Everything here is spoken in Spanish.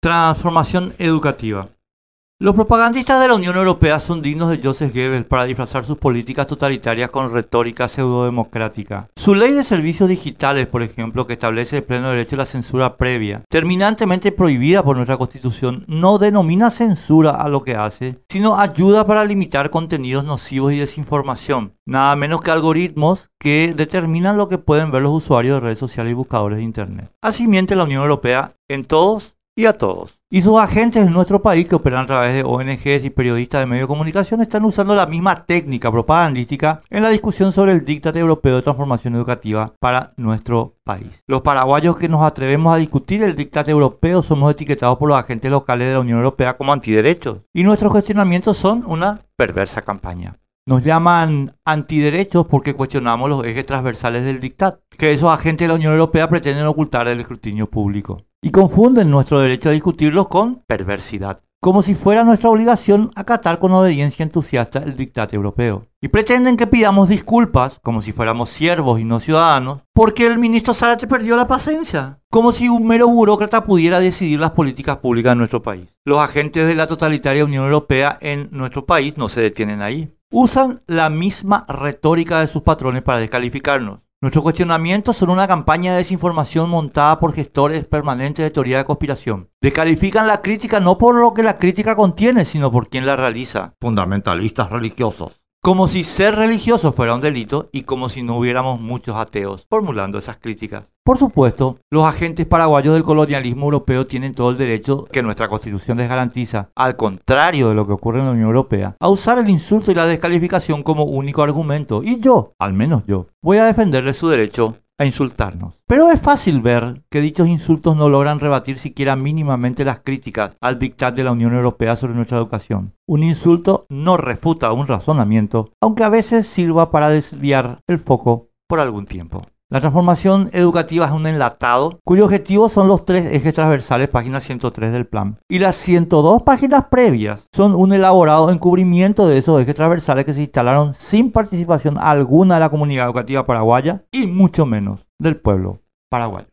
Transformación educativa. Los propagandistas de la Unión Europea son dignos de Joseph Goebbels para disfrazar sus políticas totalitarias con retórica pseudodemocrática. Su ley de servicios digitales, por ejemplo, que establece el pleno derecho a la censura previa, terminantemente prohibida por nuestra Constitución, no denomina censura a lo que hace, sino ayuda para limitar contenidos nocivos y desinformación, nada menos que algoritmos que determinan lo que pueden ver los usuarios de redes sociales y buscadores de Internet. Así miente la Unión Europea en todos y a todos. Y sus agentes en nuestro país que operan a través de ONGs y periodistas de medios de comunicación están usando la misma técnica propagandística en la discusión sobre el dictate europeo de transformación educativa para nuestro país. Los paraguayos que nos atrevemos a discutir el dictate europeo somos etiquetados por los agentes locales de la Unión Europea como antiderechos y nuestros cuestionamientos son una perversa campaña. Nos llaman antiderechos porque cuestionamos los ejes transversales del dictat, que esos agentes de la Unión Europea pretenden ocultar del escrutinio público. Y confunden nuestro derecho a discutirlos con perversidad, como si fuera nuestra obligación acatar con obediencia entusiasta el dictat europeo. Y pretenden que pidamos disculpas, como si fuéramos siervos y no ciudadanos, porque el ministro Zárate perdió la paciencia, como si un mero burócrata pudiera decidir las políticas públicas de nuestro país. Los agentes de la totalitaria Unión Europea en nuestro país no se detienen ahí usan la misma retórica de sus patrones para descalificarnos. Nuestros cuestionamientos son una campaña de desinformación montada por gestores permanentes de teoría de conspiración. Descalifican la crítica no por lo que la crítica contiene, sino por quien la realiza. Fundamentalistas religiosos. Como si ser religioso fuera un delito y como si no hubiéramos muchos ateos formulando esas críticas. Por supuesto, los agentes paraguayos del colonialismo europeo tienen todo el derecho que nuestra constitución les garantiza, al contrario de lo que ocurre en la Unión Europea, a usar el insulto y la descalificación como único argumento. Y yo, al menos yo, voy a defenderles su derecho a insultarnos. Pero es fácil ver que dichos insultos no logran rebatir siquiera mínimamente las críticas al dictat de la Unión Europea sobre nuestra educación. Un insulto no refuta un razonamiento, aunque a veces sirva para desviar el foco por algún tiempo. La transformación educativa es un enlatado cuyo objetivo son los tres ejes transversales, página 103 del plan. Y las 102 páginas previas son un elaborado encubrimiento de esos ejes transversales que se instalaron sin participación alguna de la comunidad educativa paraguaya y mucho menos del pueblo paraguayo.